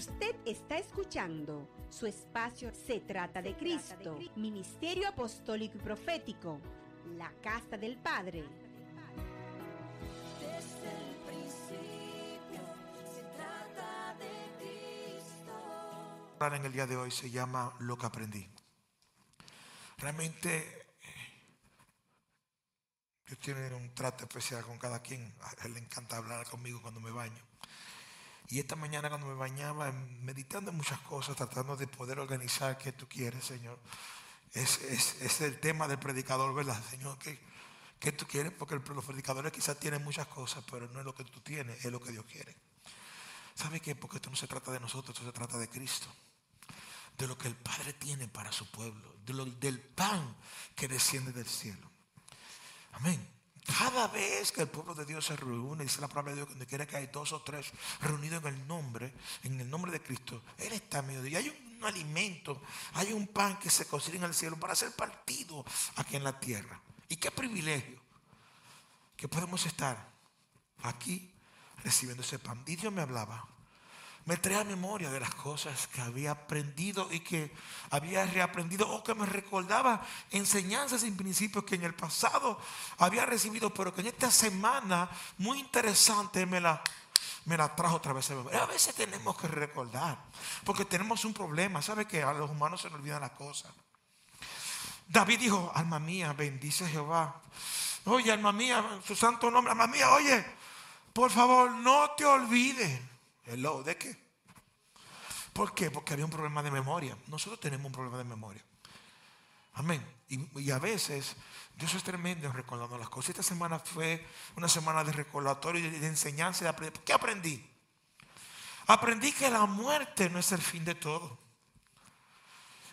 Usted está escuchando su espacio Se trata de Cristo, Ministerio Apostólico y Profético, la Casa del Padre. Desde el principio se trata de Cristo. hablar en el día de hoy se llama Lo que aprendí. Realmente Dios tiene un trato especial con cada quien. A él le encanta hablar conmigo cuando me baño. Y esta mañana cuando me bañaba, meditando en muchas cosas, tratando de poder organizar qué tú quieres, Señor. Es, el tema del predicador, ¿verdad, Señor? ¿Qué, tú quieres? Porque los predicadores quizás tienen muchas cosas, pero no es lo que tú tienes, es lo que Dios quiere. ¿Sabe qué? Porque esto no se trata de nosotros, esto se trata de Cristo de lo que el Padre tiene para su pueblo, de lo- del pan que desciende del cielo. Amén. Cada vez que el pueblo de Dios se reúne, dice la palabra de Dios, donde quiera que hay dos o tres reunidos en el nombre, en el nombre de Cristo, Él está en medio de ellos. Hay un alimento, hay un pan que se cocina en el cielo para ser partido aquí en la tierra. Y qué privilegio que podemos estar aquí recibiendo ese pan. Y Dios me hablaba me traía memoria de las cosas que había aprendido y que había reaprendido o que me recordaba enseñanzas y principios que en el pasado había recibido, pero que en esta semana muy interesante me la, me la trajo otra vez. a veces tenemos que recordar, porque tenemos un problema. ¿Sabe que a los humanos se nos olvidan las cosas? David dijo, alma mía, bendice Jehová. Oye, alma mía, su santo nombre, alma mía, oye, por favor, no te olvides. Hello, ¿de qué? ¿Por qué? Porque había un problema de memoria. Nosotros tenemos un problema de memoria. Amén. Y, a veces Dios es tremendo en recordando las cosas. Esta semana fue una semana de recordatorio y de, de enseñanza. De aprender. ¿Qué aprendí? Aprendí que la muerte no es el fin de todo.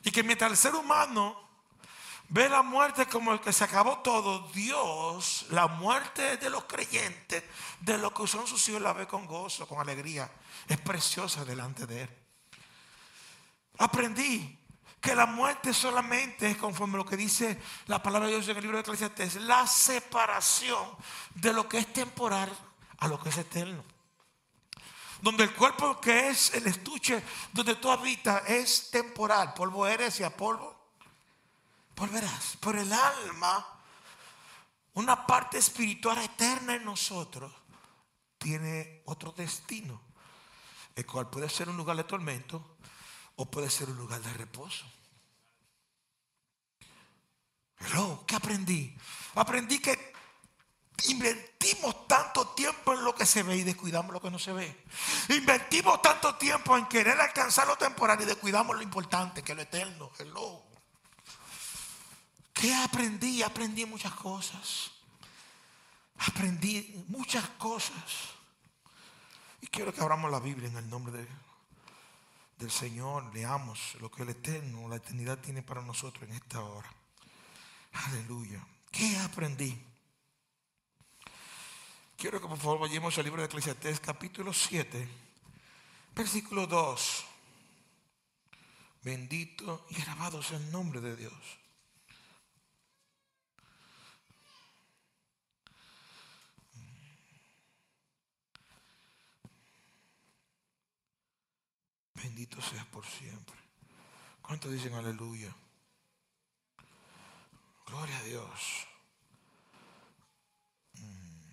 Y que mientras el ser humano ve la muerte como el que se acabó todo, Dios, la muerte de los creyentes, de los que son sus hijos, la ve con gozo, con alegría. Es preciosa delante de Él. Aprendí que la muerte solamente es conforme a lo que dice la palabra de Dios en el libro de Eclesiastes, la separación de lo que es temporal a lo que es eterno. Donde el cuerpo que es el estuche donde tú habitas es temporal, polvo eres y a polvo volverás. Por el alma, una parte espiritual eterna en nosotros, tiene otro destino, el cual puede ser un lugar de tormento o puede ser un lugar de reposo. Hello, ¿qué aprendí? Aprendí que invertimos tanto tiempo en lo que se ve y descuidamos lo que no se ve. Invertimos tanto tiempo en querer alcanzar lo temporal y descuidamos lo importante, que es lo eterno. Hello. ¿Qué aprendí? Aprendí muchas cosas. Aprendí muchas cosas. Y quiero que abramos la Biblia en el nombre de- del Señor. Leamos lo que el Eterno, la eternidad tiene para nosotros en esta hora. Aleluya. ¿Qué aprendí? Quiero que por favor vayamos al libro de Eclesiastés capítulo 7, versículo 2. Bendito y alabado sea el nombre de Dios. Bendito seas por siempre. ¿Cuántos dicen aleluya? Gloria a Dios. Mm.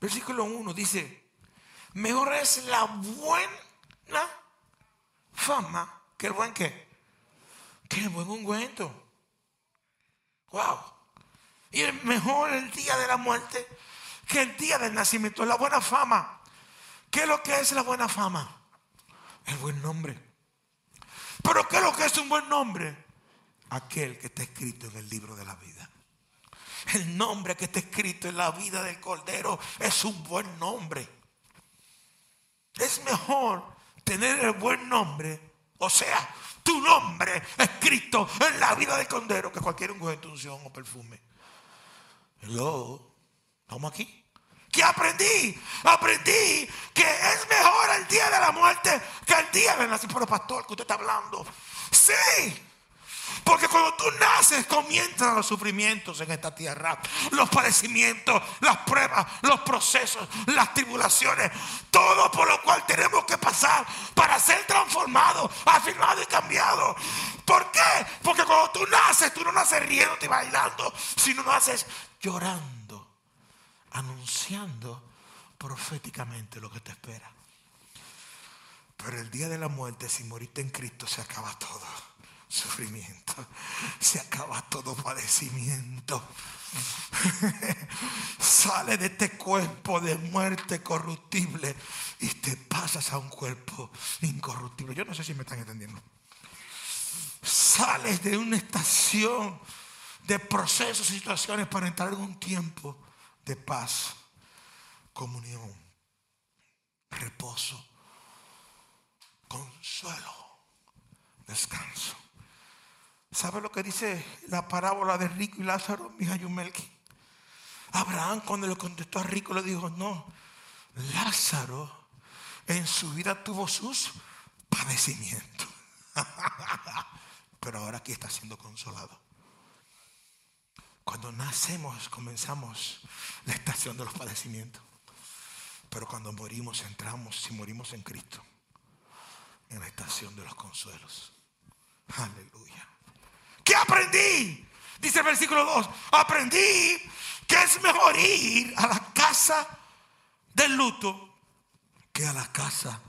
Versículo 1 dice, mejor es la buena fama que el buen qué? Que el buen ungüento. Wow. Y es mejor el día de la muerte que el día del nacimiento. La buena fama. ¿Qué es lo que es la buena fama? El buen nombre. Pero ¿qué es lo que es un buen nombre? Aquel que está escrito en el libro de la vida. El nombre que está escrito en la vida del Cordero es un buen nombre. Es mejor tener el buen nombre, o sea, tu nombre escrito en la vida del Cordero que cualquier unción o perfume. Hello, ¿estamos aquí? ¿Qué aprendí? Aprendí que es mejor el día de la muerte que el día del nacimiento. Pero pastor, que usted está hablando. Sí, Porque cuando tú naces comienzan los sufrimientos en esta tierra, los padecimientos, las pruebas, los procesos, las tribulaciones, todo por lo cual tenemos que pasar para ser transformados, afirmados y cambiados. ¿Por qué? Porque cuando tú naces, tú no naces riendo y bailando, sino naces llorando, anunciando proféticamente lo que te espera. Pero el día de la muerte, si moriste en Cristo, se acaba todo sufrimiento. Se acaba todo padecimiento. Sale de este cuerpo de muerte corruptible y te pasas a un cuerpo incorruptible. Yo no sé si me están entendiendo. Sales de una estación de procesos y situaciones para entrar en un tiempo de paz, comunión, reposo, consuelo, descanso. ¿Sabe lo que dice la parábola de Rico y Lázaro, mi Yumelki? Abraham cuando le contestó a Rico le dijo, no, Lázaro en su vida tuvo sus padecimientos. Pero ahora aquí está siendo consolado. Cuando nacemos comenzamos la estación de los padecimientos. Pero cuando morimos entramos, si morimos en Cristo, en la estación de los consuelos. Aleluya. ¿Qué aprendí? Dice el versículo 2. Aprendí que es mejor ir a la casa del luto que a la casa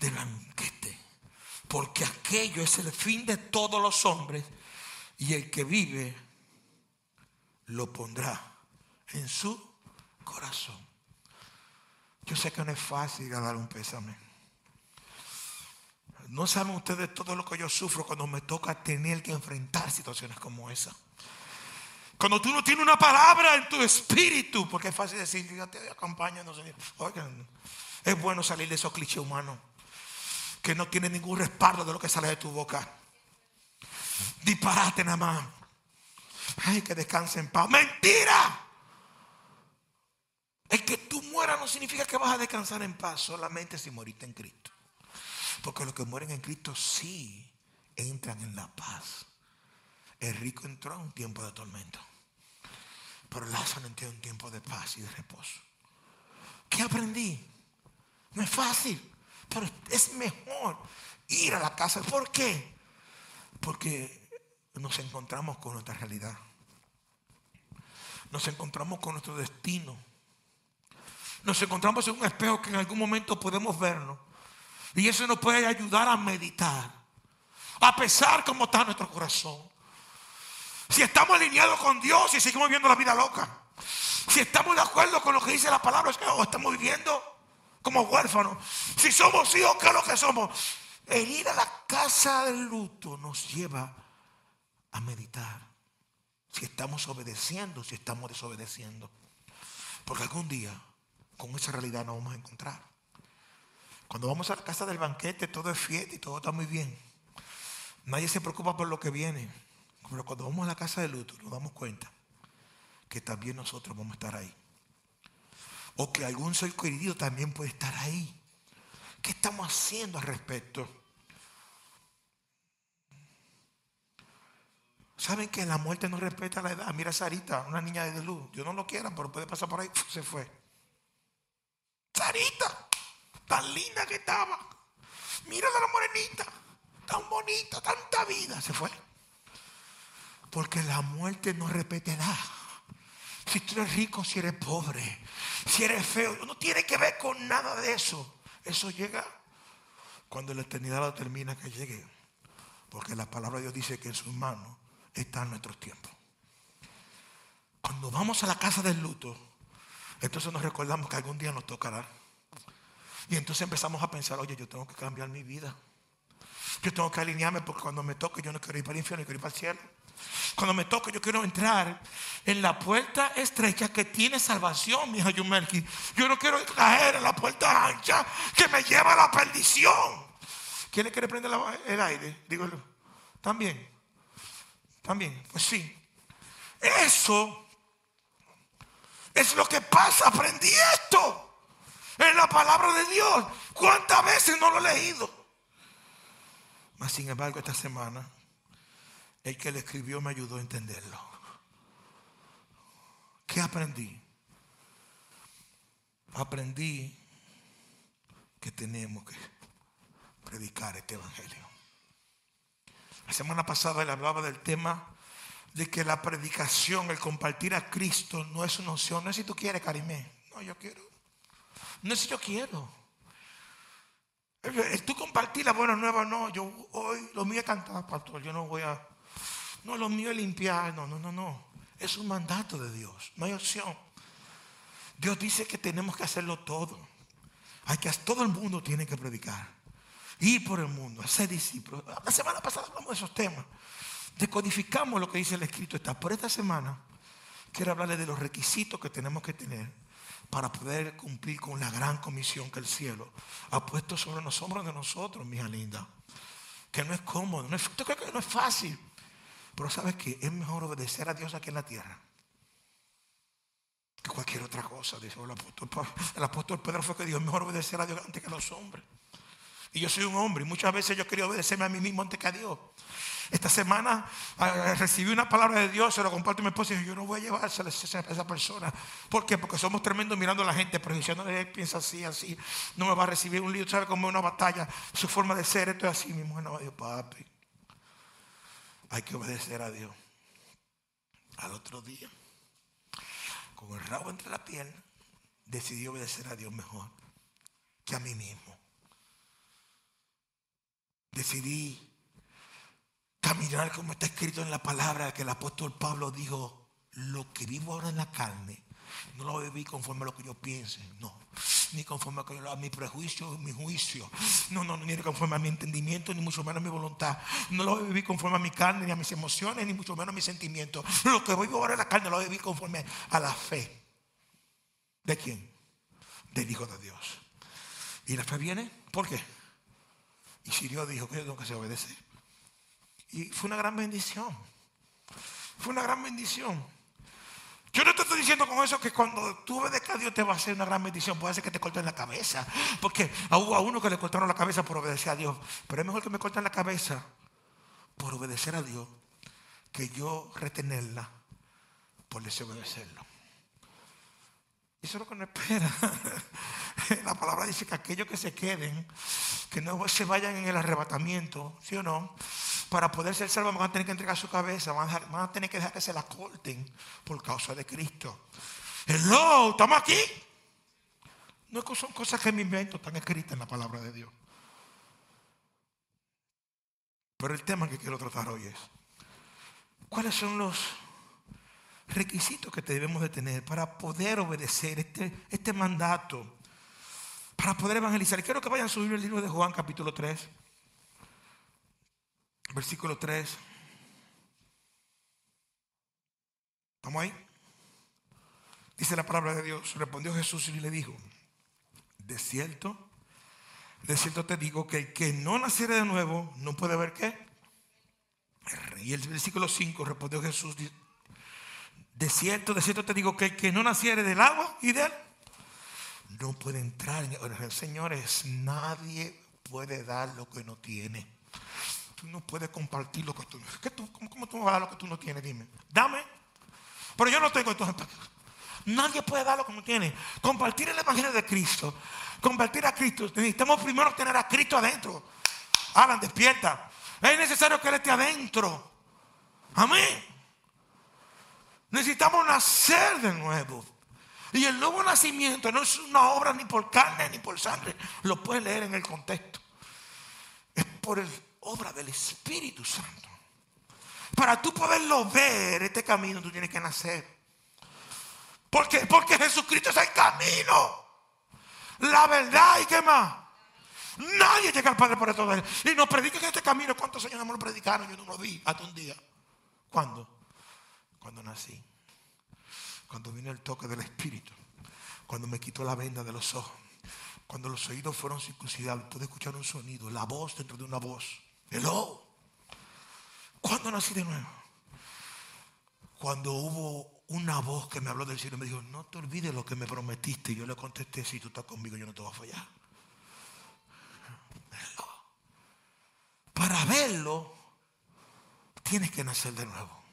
del banquete. Porque aquello es el fin de todos los hombres y el que vive lo pondrá en su corazón. Yo sé que no es fácil dar un pésame. No saben ustedes todo lo que yo sufro cuando me toca tener que enfrentar situaciones como esa. Cuando tú no tienes una palabra en tu espíritu, porque es fácil decir, yo te acompaño, no sé. Oigan, es bueno salir de esos clichés humanos que no tienen ningún respaldo de lo que sale de tu boca. Disparate nada más. Ay, que descanse en paz. Mentira. El que tú mueras no significa que vas a descansar en paz, solamente si moriste en Cristo. Porque los que mueren en Cristo sí entran en la paz. El rico entró en un tiempo de tormento. Pero Lázaro entró en un tiempo de paz y de reposo. ¿Qué aprendí? No es fácil, pero es mejor ir a la casa. ¿Por qué? Porque nos encontramos con nuestra realidad. Nos encontramos con nuestro destino. Nos encontramos en un espejo que en algún momento podemos vernos y eso nos puede ayudar a meditar. A pesar como está nuestro corazón. Si estamos alineados con Dios y seguimos viviendo la vida loca. Si estamos de acuerdo con lo que dice la palabra, oh, estamos viviendo como huérfanos. Si somos hijos, ¿qué es lo que somos? El ir a la casa del luto nos lleva a meditar. Si estamos obedeciendo, si estamos desobedeciendo. Porque algún día con esa realidad nos vamos a encontrar. Cuando vamos a la casa del banquete, todo es fiesta y todo está muy bien. Nadie se preocupa por lo que viene. Pero cuando vamos a la casa de luto, nos damos cuenta que también nosotros vamos a estar ahí. O que algún ser querido también puede estar ahí. ¿Qué estamos haciendo al respecto? ¿Saben que la muerte no respeta la edad? Mira a Sarita, una niña de luz. Yo no lo quiera, pero puede pasar por ahí. Se fue. Sarita tan linda que estaba. Mira la morenita, tan bonita, tanta vida. Se fue. Porque la muerte no repetirá. Si tú eres rico, si eres pobre, si eres feo, no tiene que ver con nada de eso. Eso llega cuando la eternidad lo termina que llegue. Porque la palabra de Dios dice que en sus manos están nuestros tiempos. Cuando vamos a la casa del luto, entonces nos recordamos que algún día nos tocará. Y entonces empezamos a pensar, oye, yo tengo que cambiar mi vida. Yo tengo que alinearme porque cuando me toque yo no quiero ir para el infierno, yo quiero ir para el cielo. Cuando me toque yo quiero entrar en la puerta estrecha que tiene salvación, mi hija Yumelki. Yo no quiero caer en la puerta ancha que me lleva a la perdición. ¿Quién le quiere prender el aire? Dígalo. ¿También? ¿También? Pues sí. Eso es lo que pasa. Aprendí esto en la palabra de Dios. ¿Cuántas veces no lo he leído? Mas sin embargo, esta semana el que le escribió me ayudó a entenderlo. ¿Qué aprendí? Aprendí que tenemos que predicar este evangelio. La semana pasada le hablaba del tema de que la predicación, el compartir a Cristo no es una opción. No es si tú quieres, Karimé. No, yo quiero. No es si yo quiero. Tú compartir la buena nueva, no. Yo hoy, lo mío es cantar, pastor. Yo no voy a. No, lo mío es limpiar. No, no, no, no. Es un mandato de Dios. No hay opción. Dios dice que tenemos que hacerlo todo. Hay que, todo el mundo tiene que predicar. Ir por el mundo, hacer discípulos. La semana pasada hablamos de esos temas. Decodificamos lo que dice el escrito. Está. Por esta semana quiero hablarle de los requisitos que tenemos que tener para poder cumplir con la gran comisión que el cielo ha puesto sobre los hombros de nosotros, mi hija linda. Que no es cómodo, no es, que no es fácil. Pero sabes que es mejor obedecer a Dios aquí en la tierra que cualquier otra cosa. Dice el apóstol, el apóstol Pedro fue que dijo, es mejor obedecer a Dios antes que a los hombres. Y yo soy un hombre y muchas veces yo quería obedecerme a mí mismo antes que a Dios. Esta semana ah, recibí una palabra de Dios, se lo comparto a mi esposa y yo no voy a llevársela a esa persona. ¿Por qué? Porque somos tremendos mirando a la gente, diciendo, él piensa así, así, no me va a recibir un lío, sabe como una batalla, su forma de ser, esto es así, mi mujer no va a decir, papi. Hay que obedecer a Dios. Al otro día, con el rabo entre la piel, decidí obedecer a Dios mejor que a mí mismo. Decidí caminar como está escrito en la palabra que el apóstol Pablo dijo, lo que vivo ahora en la carne, no lo viví conforme a lo que yo piense, no, ni conforme a mi prejuicio, mi juicio, no, no, ni conforme a mi entendimiento, ni mucho menos a mi voluntad, no lo viví conforme a mi carne, ni a mis emociones, ni mucho menos a mis sentimientos. Lo que vivo ahora en la carne lo viví conforme a la fe. ¿De quién? Del Hijo de Dios. ¿Y la fe viene? ¿Por qué? Y si Dios dijo que yo tengo que se obedece. Y fue una gran bendición. Fue una gran bendición. Yo no te estoy diciendo con eso que cuando tú ves que Dios te va a hacer una gran bendición, puede ser que te corten la cabeza. Porque hubo a uno que le cortaron la cabeza por obedecer a Dios. Pero es mejor que me corten la cabeza por obedecer a Dios que yo retenerla por desobedecerlo. Eso es lo que no espera. La palabra dice que aquellos que se queden, que no se vayan en el arrebatamiento, ¿sí o no? Para poder ser salvos van a tener que entregar su cabeza, van a, tener que dejar que se la corten por causa de Cristo. Hello, ¿estamos aquí? No son cosas que me invento, están escritas en la palabra de Dios. Pero el tema que quiero tratar hoy es, ¿cuáles son los requisitos que debemos de tener para poder obedecer este, este mandato, para poder evangelizar. Y quiero que vayan a subir el libro de Juan capítulo 3, versículo 3. ¿Estamos ahí? Dice la palabra de Dios. Respondió Jesús y le dijo, de cierto, de cierto te digo que el que no naciera de nuevo no puede ver qué. Y el versículo 5 respondió Jesús de cierto, de cierto te digo que el que no naciere del agua y de él no puede entrar. En... Señores, nadie puede dar lo que no tiene. Tú no puedes compartir lo que tú no tienes. ¿Cómo, tú vas a dar lo que tú no tienes? Dime. Dame. Pero yo no tengo entonces. Nadie puede dar lo que no tiene. Compartir el Evangelio de Cristo. Compartir a Cristo. Necesitamos primero tener a Cristo adentro. Alan, despierta. Es necesario que Él esté adentro. Amén. Necesitamos nacer de nuevo. Y el nuevo nacimiento no es una obra ni por carne ni por sangre. Lo puedes leer en el contexto. Es por el, obra del Espíritu Santo. Para tú poderlo ver, este camino tú tienes que nacer. ¿Por qué? Porque Jesucristo es el camino. La verdad y qué más. Nadie llega al Padre por esto. Y nos predican este camino. ¿Cuántos años no lo predicaron? Yo no lo vi hasta un día. ¿Cuándo? Cuando nací, cuando vino el toque del Espíritu, cuando me quitó la venda de los ojos, cuando los oídos fueron circuncidados, pude escuchar un sonido, la voz dentro de una voz. Hello. ¿Cuándo nací de nuevo? Cuando hubo una voz que me habló del cielo y me dijo, no te olvides lo que me prometiste. Y yo le contesté, si tú estás conmigo, yo no te voy a fallar. Para verlo, tienes que nacer de nuevo.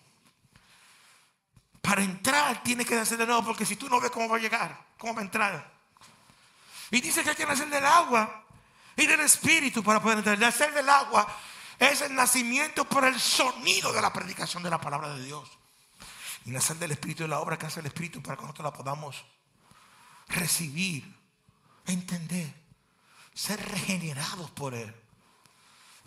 Para entrar tienes que nacer de nuevo porque si tú no ves cómo va a llegar, cómo va a entrar. Y dice que hay que nacer del agua y del espíritu para poder entrar. Nacer del agua es el nacimiento por el sonido de la predicación de la palabra de Dios. Y nacer del espíritu es la obra que hace el espíritu para que nosotros la podamos recibir, entender, ser regenerados por él.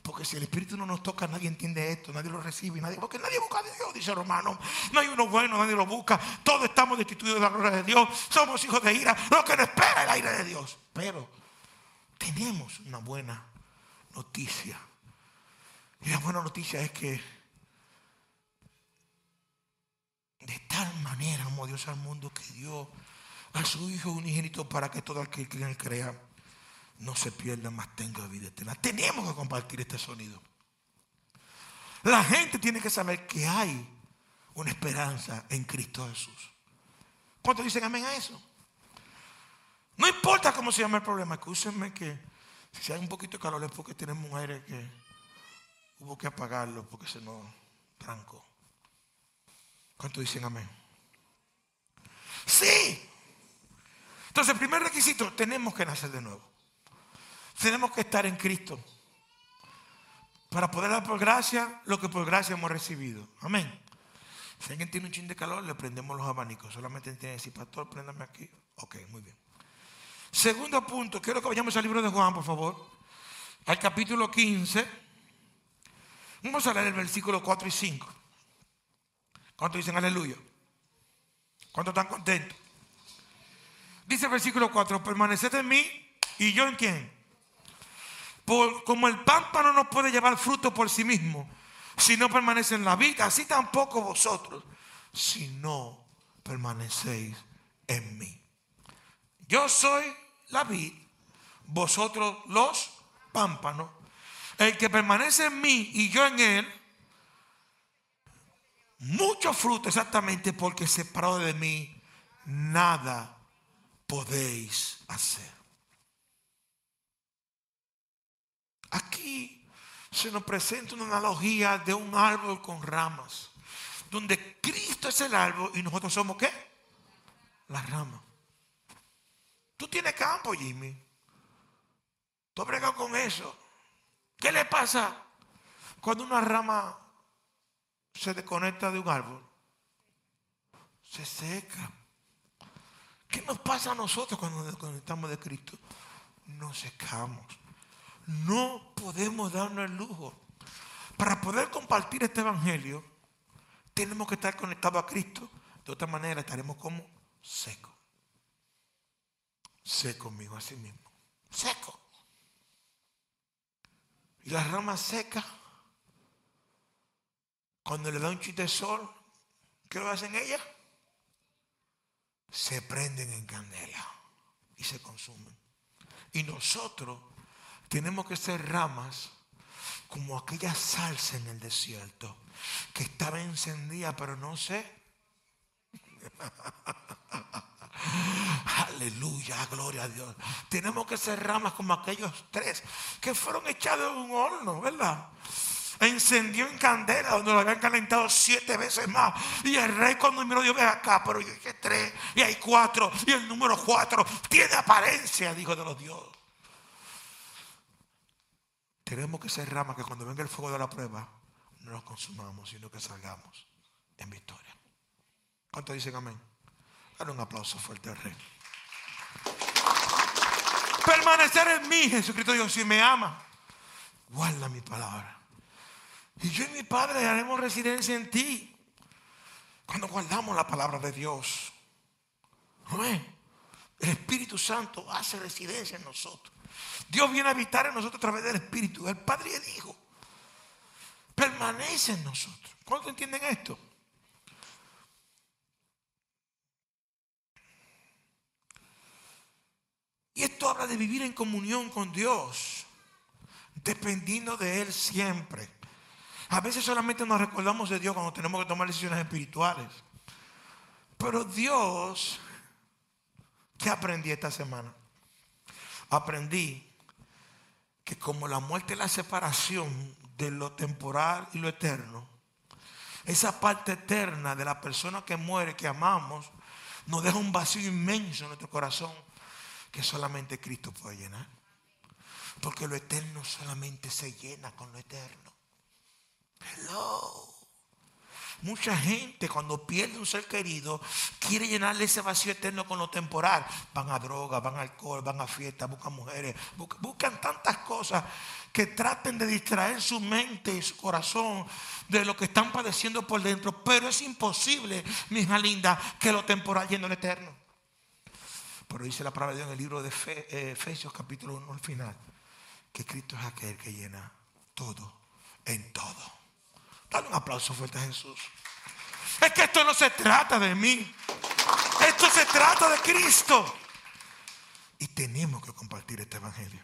Porque si el Espíritu no nos toca, nadie entiende esto, nadie lo recibe, nadie, porque nadie busca a Dios, dice Romano. No hay uno bueno, nadie lo busca. Todos estamos destituidos de la gloria de Dios. Somos hijos de ira, lo que nos espera el aire de Dios. Pero tenemos una buena noticia. Y la buena noticia es que de tal manera amó Dios al mundo que dio a su Hijo unigénito para que todo aquel que en crea no se pierda, más tenga vida eterna. Tenemos que compartir este sonido. La gente tiene que saber que hay una esperanza en Cristo Jesús. ¿Cuántos dicen amén a eso? No importa cómo se llama el problema, escúchenme que si hay un poquito de calor es porque tenemos un aire que hubo que apagarlo porque se nos trancó. ¿Cuántos dicen amén? Sí. Entonces, primer requisito, tenemos que nacer de nuevo. Tenemos que estar en Cristo. Para poder dar por gracia lo que por gracia hemos recibido. Amén. Si alguien tiene un chin de calor, le prendemos los abanicos. Solamente tiene que decir, pastor, préndame aquí. Ok, muy bien. Segundo punto, quiero que vayamos al libro de Juan, por favor. Al capítulo 15. Vamos a leer el versículo 4 y 5. ¿Cuántos dicen aleluya? ¿Cuántos están contentos? Dice el versículo 4, permaneced en mí y yo en quién. Por, como el pámpano no puede llevar fruto por sí mismo si no permanece en la vida, así tampoco vosotros si no permanecéis en mí. Yo soy la vid, vosotros los pámpanos. El que permanece en mí y yo en él, mucho fruto exactamente porque separado de mí nada podéis hacer. Aquí se nos presenta una analogía de un árbol con ramas, donde Cristo es el árbol y nosotros somos qué? La rama. Tú tienes campo, Jimmy. Tú has con eso. ¿Qué le pasa cuando una rama se desconecta de un árbol? Se seca. ¿Qué nos pasa a nosotros cuando nos desconectamos de Cristo? Nos secamos. No podemos darnos el lujo. Para poder compartir este evangelio, tenemos que estar conectados a Cristo. De otra manera estaremos como secos. Seco conmigo así mismo. Seco. Y las ramas secas, cuando le da un chiste de sol, ¿qué lo hacen ellas? Se prenden en candela y se consumen. Y nosotros tenemos que ser ramas como aquella salsa en el desierto que estaba encendida pero no sé. Aleluya, gloria a Dios. Tenemos que ser ramas como aquellos tres que fueron echados en un horno, ¿verdad? Encendió en candela donde lo habían calentado siete veces más. Y el rey cuando miró dijo, ve acá, pero yo dije tres y hay cuatro y el número cuatro tiene apariencia, dijo de los dioses. Tenemos que ser ramas que cuando venga el fuego de la prueba no nos consumamos, sino que salgamos en victoria. ¿Cuántos dicen amén? Dale un aplauso fuerte al rey. Permanecer en mí, Jesucristo Dios, si me ama, guarda mi palabra. Y yo y mi Padre haremos residencia en ti. Cuando guardamos la palabra de Dios. Amén. El Espíritu Santo hace residencia en nosotros. Dios viene a habitar en nosotros a través del Espíritu, el Padre y el Hijo. Permanece en nosotros. ¿Cuántos entienden esto? Y esto habla de vivir en comunión con Dios, dependiendo de Él siempre. A veces solamente nos recordamos de Dios cuando tenemos que tomar decisiones espirituales. Pero Dios, ¿qué aprendí esta semana? Aprendí que como la muerte es la separación de lo temporal y lo eterno, esa parte eterna de la persona que muere, que amamos, nos deja un vacío inmenso en nuestro corazón que solamente Cristo puede llenar. Porque lo eterno solamente se llena con lo eterno. Hello. Mucha gente cuando pierde un ser querido quiere llenarle ese vacío eterno con lo temporal. Van a droga, van a alcohol, van a fiestas, buscan mujeres, buscan, tantas cosas que traten de distraer su mente y su corazón de lo que están padeciendo por dentro. Pero es imposible, mi hija linda, que lo temporal llene lo eterno. Pero dice la palabra de Dios en el libro de eh, Efesios capítulo 1 al final, que Cristo es aquel que llena todo en todo. Dale un aplauso fuerte a Jesús. Es que esto no se trata de mí. Esto se trata de Cristo. Y tenemos que compartir este evangelio.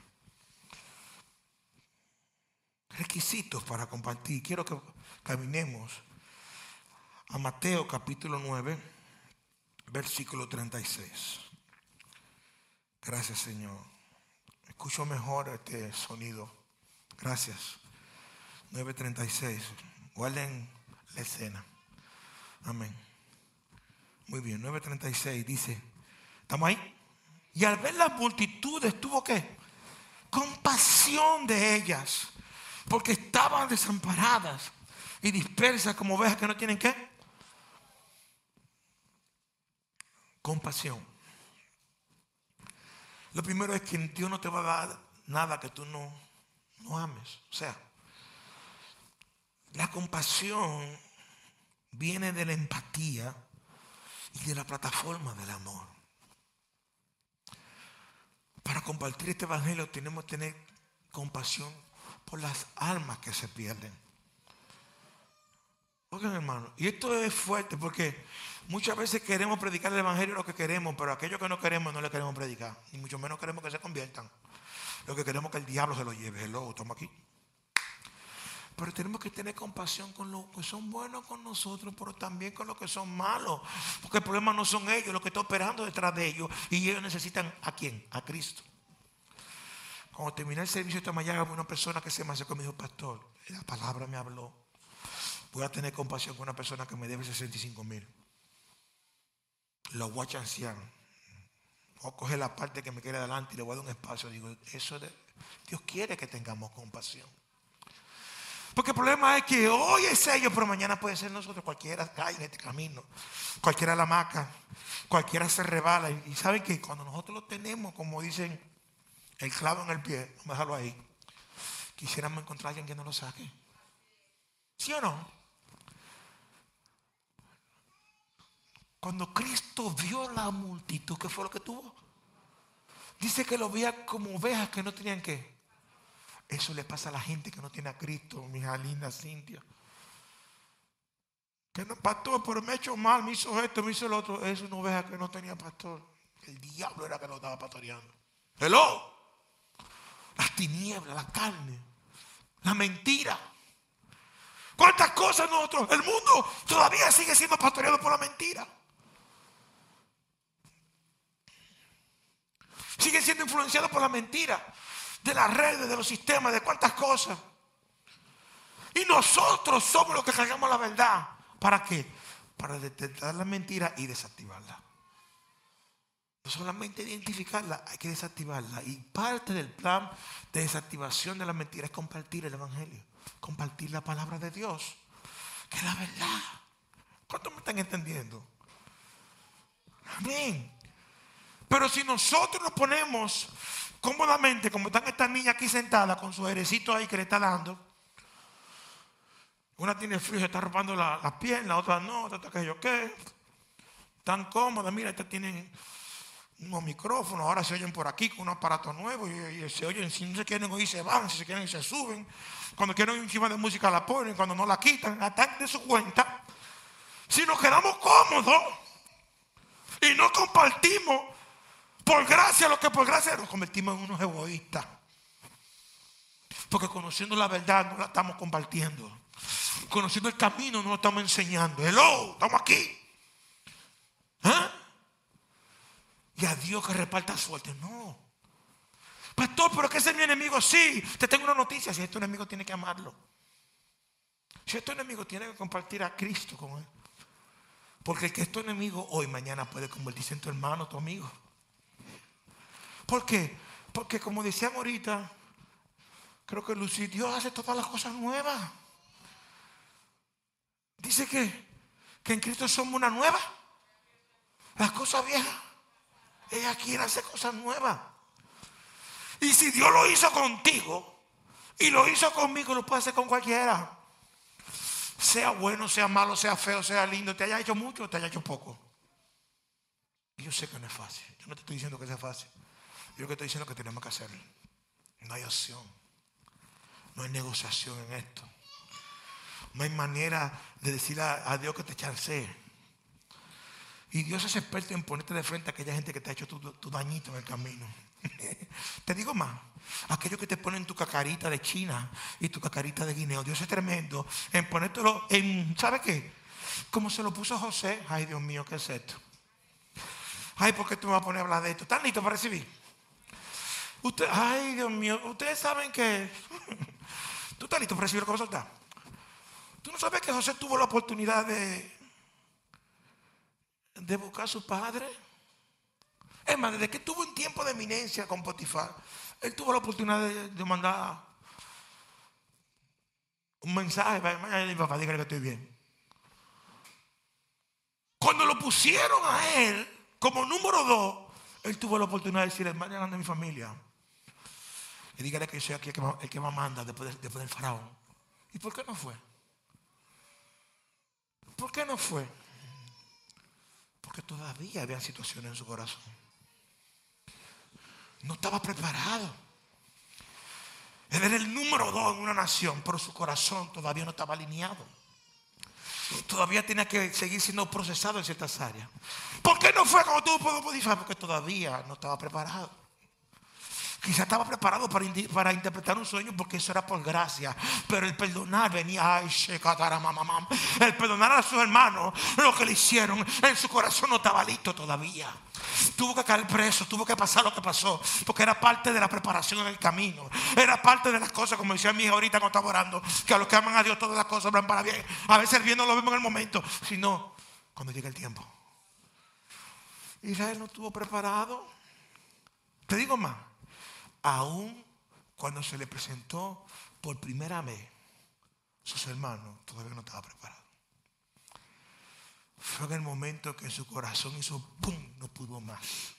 Requisitos para compartir. Quiero que caminemos a Mateo capítulo 9, versículo 36. Gracias Señor. Escucho mejor este sonido. Gracias. 9.36. Guarden la escena. Amén. Muy bien, 9.36 dice, ¿estamos ahí? Y al ver las multitudes tuvo que compasión de ellas, porque estaban desamparadas y dispersas como ovejas que no tienen qué. Compasión. Lo primero es que Dios no te va a dar nada que tú no, no ames. O sea, la compasión viene de la empatía y de la plataforma del amor. Para compartir este evangelio tenemos que tener compasión por las almas que se pierden. Oigan, hermano, y esto es fuerte porque muchas veces queremos predicar el evangelio lo que queremos, pero aquello que no queremos no le queremos predicar, ni mucho menos queremos que se conviertan. Lo que queremos es que el diablo se lo lleve. Hello, estamos aquí. Pero tenemos que tener compasión con los que son buenos con nosotros, pero también con los que son malos. Porque el problema no son ellos, los que están operando detrás de ellos. Y ellos necesitan a quién? A Cristo. Cuando terminé el servicio esta mañana, una persona que se me acercó y me dijo, pastor, la palabra me habló. Voy a tener compasión con una persona que me debe 65 mil. Lo voy a chancear. Voy a coger la parte que me queda adelante y le voy a dar un espacio. Digo, eso de, Dios quiere que tengamos compasión. Porque el problema es que hoy es ellos, pero mañana puede ser nosotros. Cualquiera cae en este camino. Cualquiera la maca. Cualquiera se rebala. Y, saben que cuando nosotros lo tenemos, como dicen, el clavo en el pie, vamos a dejarlo ahí. Quisiéramos encontrar a alguien que no lo saque. ¿Sí o no? Cuando Cristo vio la multitud, ¿qué fue lo que tuvo? Dice que lo veía como ovejas que no tenían que. Eso le pasa a la gente que no tiene a Cristo, mi hija linda Cintia. Que no, pastor, pero me ha hecho mal, me hizo esto, me hizo lo otro. Es una oveja que no tenía pastor. El diablo era que lo estaba pastoreando. Hello. Las tinieblas, la carne, la mentira. ¿Cuántas cosas nosotros? El mundo todavía sigue siendo pastoreado por la mentira. Sigue siendo influenciado por la mentira de las redes, de los sistemas, de cuántas cosas. Y nosotros somos los que cargamos la verdad. ¿Para qué? Para detectar la mentira y desactivarla. No solamente identificarla, hay que desactivarla. Y parte del plan de desactivación de la mentira es compartir el Evangelio. Compartir la palabra de Dios. Que es la verdad. ¿Cuántos me están entendiendo? Amén. Pero si nosotros nos ponemos cómodamente, como están estas niñas aquí sentadas con su airecito ahí que le está dando, una tiene frío, se está robando la, la otra no, otra que yo qué. Tan cómoda, mira, esta tiene unos micrófonos, ahora se oyen por aquí con un aparato nuevo y, se oyen, si no se quieren oír se van, si se quieren se suben. Cuando quieren un encima de música la ponen, cuando no la quitan, hasta de su cuenta. Si nos quedamos cómodos y no compartimos por gracia lo que por gracia nos convertimos en unos egoístas. Porque conociendo la verdad no la estamos compartiendo. Conociendo el camino no lo estamos enseñando. Hello, estamos aquí. ¿Ah? Y a Dios que reparta suerte. No. Pastor, pero que ese es mi enemigo. Sí, te tengo una noticia. Si es tu enemigo, tienes que amarlo. Si es tu enemigo, tiene que compartir a Cristo con él. Porque el que es tu enemigo hoy, mañana puede convertirse en tu hermano, tu amigo. ¿Por qué? Porque como decíamos ahorita, creo que Lucy, Dios hace todas las cosas nuevas. Dice que, que en Cristo somos una nueva. Las cosas viejas. Ella quiere hacer cosas nuevas. Y si Dios lo hizo contigo y lo hizo conmigo, lo puede hacer con cualquiera. Sea bueno, sea malo, sea feo, sea lindo, te haya hecho mucho o te haya hecho poco. Y yo sé que no es fácil. Yo no te estoy diciendo que sea fácil. Yo que estoy diciendo que tenemos que hacerlo. No hay opción. No hay negociación en esto. No hay manera de decir a, Dios que te chancee. Y Dios es experto en ponerte de frente a aquella gente que te ha hecho tu, tu dañito en el camino. te digo más, aquellos que te ponen tu cacarita de China y tu cacarita de guineo. Dios es tremendo en ponértelo en, ¿sabe qué? Como se lo puso José. Ay, Dios mío, ¿qué es esto? Ay, ¿por qué tú me vas a poner a hablar de esto? ¿Están listos para recibir? Usted, ay, Dios mío, ustedes saben que... ¿Tú estás listo para recibir a soltar? ¿Tú no sabes que José tuvo la oportunidad de, de buscar a su padre? Es más, desde que tuvo un tiempo de eminencia con Potifar, él tuvo la oportunidad de, de mandar un mensaje para mi papá, dígale que estoy bien. Cuando lo pusieron a él como número dos, él tuvo la oportunidad de decirle, vayan a mi familia. Dígale que yo soy aquí el que más, el manda después, de- después del faraón. ¿Y por qué no fue? ¿Por qué no fue? Porque todavía había situaciones en su corazón. No estaba preparado. Él era el número dos en una nación, pero su corazón todavía no estaba alineado. Todavía tenía que seguir siendo procesado en ciertas áreas. ¿Por qué no fue como Potifar? Porque todavía no estaba preparado. Quizá estaba preparado para, interpretar un sueño porque eso era por gracia. Pero el perdonar venía, ay, el perdonar a sus hermanos lo que le hicieron en su corazón no estaba listo todavía. Tuvo que caer preso, tuvo que pasar lo que pasó, porque era parte de la preparación en el camino. Era parte de las cosas, como decía mi hija ahorita cuando estaba orando, que a los que aman a Dios todas las cosas van para bien. A veces el bien no lo vemos en el momento, sino cuando llega el tiempo. Israel no estuvo preparado. Te digo más, aún cuando se le presentó por primera vez sus hermanos, todavía no estaba preparado. Fue en el momento que su corazón hizo ¡pum! no pudo más.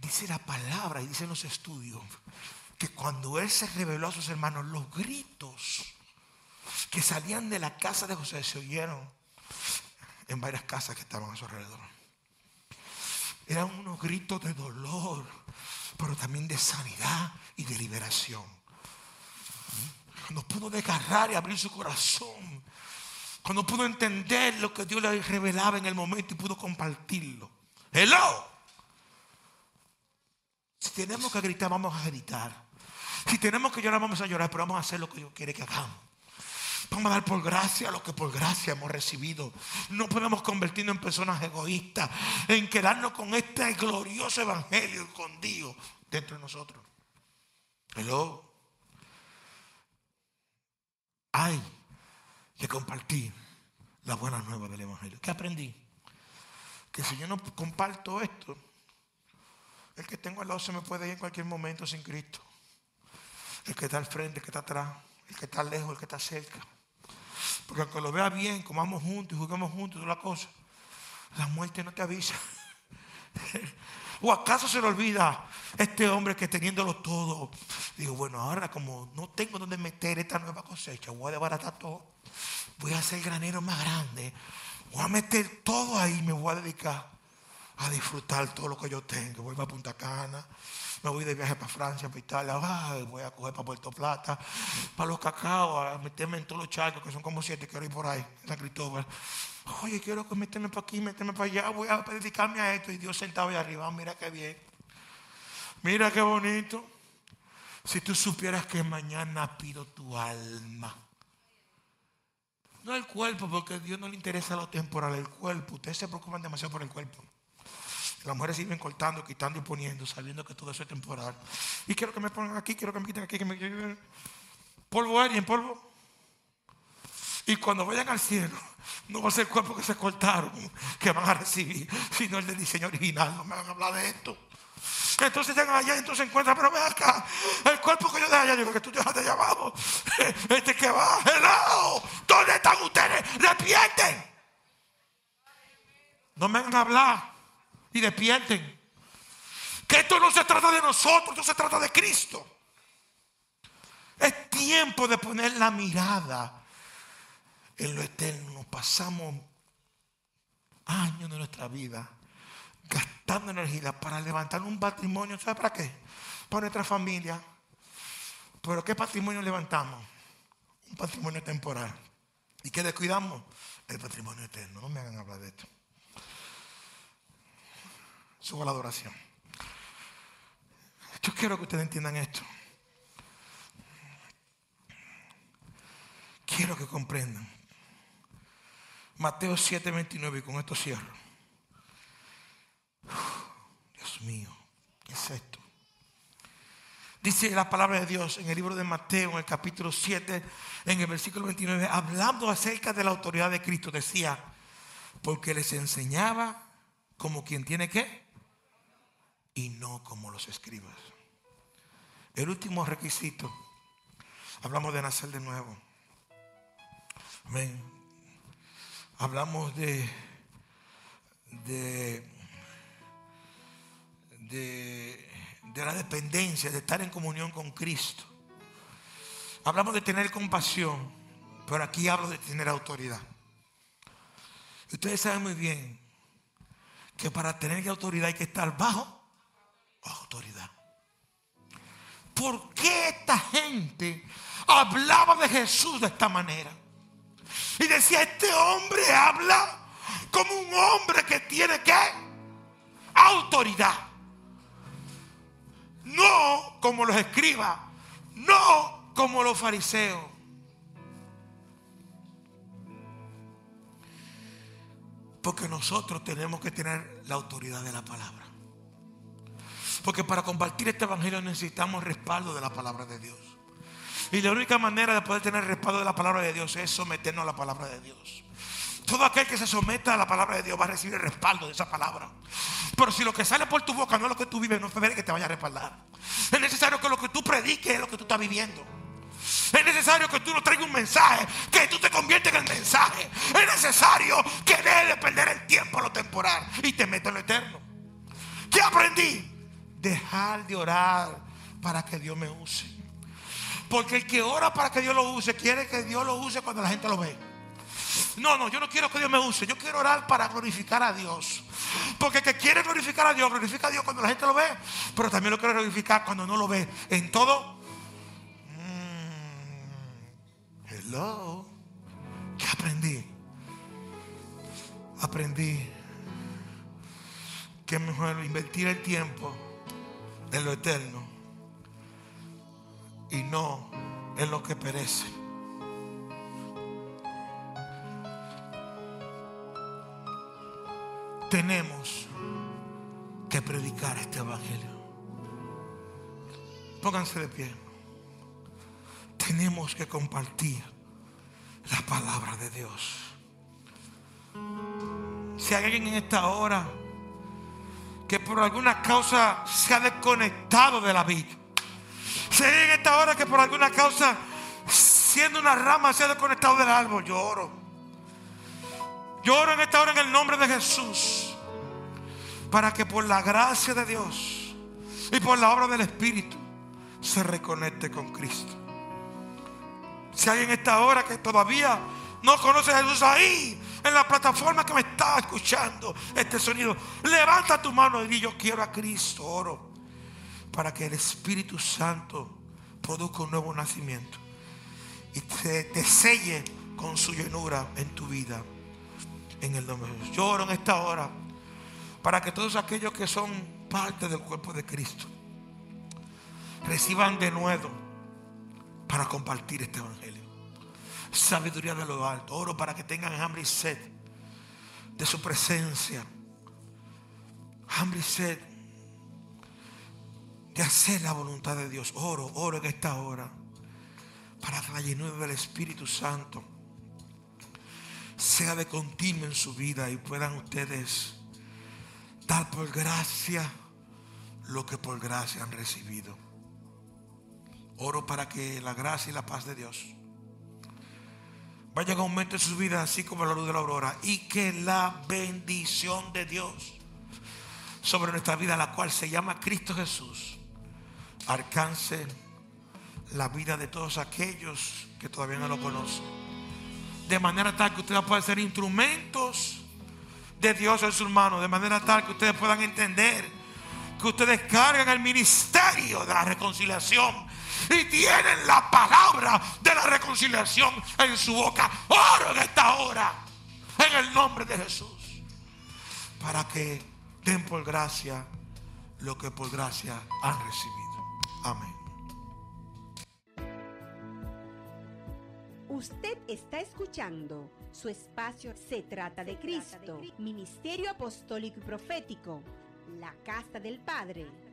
Dice la palabra y dicen los estudios que cuando él se reveló a sus hermanos, los gritos que salían de la casa de José se oyeron en varias casas que estaban a su alrededor. Eran unos gritos de dolor, pero también de sanidad y de liberación. Cuando pudo desgarrar y abrir su corazón. Cuando pudo entender lo que Dios le revelaba en el momento y pudo compartirlo. Hello. Si tenemos que gritar, vamos a gritar. Si tenemos que llorar, vamos a llorar, pero vamos a hacer lo que Dios quiere que hagamos. Vamos a dar por gracia lo que por gracia hemos recibido. No podemos convertirnos en personas egoístas, en quedarnos con este glorioso evangelio escondido dentro de nosotros. Hello. Hay que compartir la buena nueva del evangelio. ¿Qué aprendí? Que si yo no comparto esto, el que tengo al lado se me puede ir en cualquier momento sin Cristo. El que está al frente, el que está atrás, el que está lejos, el que está cerca. Porque aunque lo vea bien, comamos juntos y juguemos juntos, toda la cosa, la muerte no te avisa. ¿O acaso se le olvida este hombre que teniéndolo todo? Digo, bueno, ahora como no tengo donde meter esta nueva cosecha, voy a desbaratar todo. Voy a hacer granero más grande. Voy a meter todo ahí me voy a dedicar a disfrutar todo lo que yo tengo. Voy para Punta Cana, me voy de viaje para Francia, para Italia, voy a coger para Puerto Plata, para los cacaos, a meterme en todos los charcos, que son como siete, quiero ir por ahí, en San Cristóbal. Oye, quiero que meterme para aquí, meterme para allá, voy a dedicarme a esto. Y Dios sentado ahí arriba, mira qué bien. Mira qué bonito. Si tú supieras que mañana pido tu alma. No el cuerpo, porque a Dios no le interesa lo temporal, el cuerpo. Ustedes se preocupan demasiado por el cuerpo. Las mujeres siguen cortando, quitando y poniendo, sabiendo que todo eso es temporal. Y quiero que me pongan aquí, quiero que me quiten aquí, que me. Polvo alguien, polvo. Y cuando vayan al cielo, no va a ser el cuerpo que se cortaron que van a recibir, sino el del diseño original. No me van a hablar de esto. Entonces llegan allá y entonces encuentran, pero ven acá, el cuerpo que yo dejé allá, digo que tú dejaste allá abajo, este que va, helado, ¿dónde están ustedes? Despierten. No me van a hablar y despierten. Que esto no se trata de nosotros, esto se trata de Cristo. Es tiempo de poner la mirada en lo eterno. Pasamos años de nuestra vida gastando energía para levantar un patrimonio. ¿Sabe para qué? Para nuestra familia. Pero ¿qué patrimonio levantamos? Un patrimonio temporal. ¿Y qué descuidamos? El patrimonio eterno. No me hagan hablar de esto. Subo la adoración. Yo quiero que ustedes entiendan esto. Quiero que comprendan. Mateo 7, 29, y con esto cierro. Dios mío, ¿qué es esto? Dice la palabra de Dios en el libro de Mateo, en el capítulo 7, en el versículo 29, hablando acerca de la autoridad de Cristo, decía, porque les enseñaba como quien tiene que y no como los escribas. El último requisito, hablamos de nacer de nuevo. Amén. Hablamos de, de, de, de la dependencia, de estar en comunión con Cristo. Hablamos de tener compasión, pero aquí hablo de tener autoridad. Ustedes saben muy bien que para tener autoridad hay que estar bajo autoridad. ¿Por qué esta gente hablaba de Jesús de esta manera? Y decía, este hombre habla como un hombre que tiene que autoridad. No como los escribas, no como los fariseos. Porque nosotros tenemos que tener la autoridad de la palabra. Porque para compartir este evangelio necesitamos respaldo de la palabra de Dios. Y la única manera de poder tener respaldo de la palabra de Dios es someternos a la palabra de Dios. Todo aquel que se someta a la palabra de Dios va a recibir el respaldo de esa palabra. Pero si lo que sale por tu boca no es lo que tú vives, no es que te vaya a respaldar. Es necesario que lo que tú prediques es lo que tú estás viviendo. Es necesario que tú no traigas un mensaje, que tú te conviertes en el mensaje. Es necesario que dejes de perder el tiempo a lo temporal y te metas en lo eterno. ¿Qué aprendí? Dejar de orar para que Dios me use. Porque el que ora para que Dios lo use, quiere que Dios lo use cuando la gente lo ve. No, no, yo no quiero que Dios me use. Yo quiero orar para glorificar a Dios. Porque el que quiere glorificar a Dios, glorifica a Dios cuando la gente lo ve. Pero también lo quiere glorificar cuando no lo ve. En todo. Mm, hello. ¿Qué aprendí? Aprendí que es mejor invertir el tiempo en lo eterno y no en lo que perece. Tenemos que predicar este evangelio. Pónganse de pie. Tenemos que compartir la palabra de Dios. Si alguien en esta hora que por alguna causa se ha desconectado de la vida, hay en esta hora que por alguna causa, siendo una rama, se ha desconectado del árbol, lloro. Lloro en esta hora en el nombre de Jesús. Para que por la gracia de Dios y por la obra del Espíritu se reconecte con Cristo. Si hay en esta hora que todavía no conoce a Jesús ahí, en la plataforma que me está escuchando este sonido, levanta tu mano y di yo quiero a Cristo, oro, para que el Espíritu Santo produzca un nuevo nacimiento y te, te selle con su llenura en tu vida. En el nombre de Jesús. Yo oro en esta hora para que todos aquellos que son parte del cuerpo de Cristo reciban de nuevo para compartir este evangelio. Sabiduría de lo alto. Oro para que tengan hambre y sed de su presencia. Hambre y sed de hacer la voluntad de Dios. Oro, oro en esta hora para la llenura del Espíritu Santo sea de continuo en su vida y puedan ustedes dar por gracia lo que por gracia han recibido. Oro para que la gracia y la paz de Dios vayan a aumentar en su vida así como la luz de la aurora y que la bendición de Dios sobre nuestra vida, la cual se llama Cristo Jesús, alcance la vida de todos aquellos que todavía no lo conocen. De manera tal que ustedes puedan ser instrumentos de Dios en sus manos. De manera tal que ustedes puedan entender que ustedes cargan el ministerio de la reconciliación y tienen la palabra de la reconciliación en su boca. Oro en esta hora, en el nombre de Jesús, para que den por gracia lo que por gracia han recibido. Amén. Usted está escuchando su espacio Se trata de Cristo, Ministerio Apostólico y Profético, la Casa del Padre.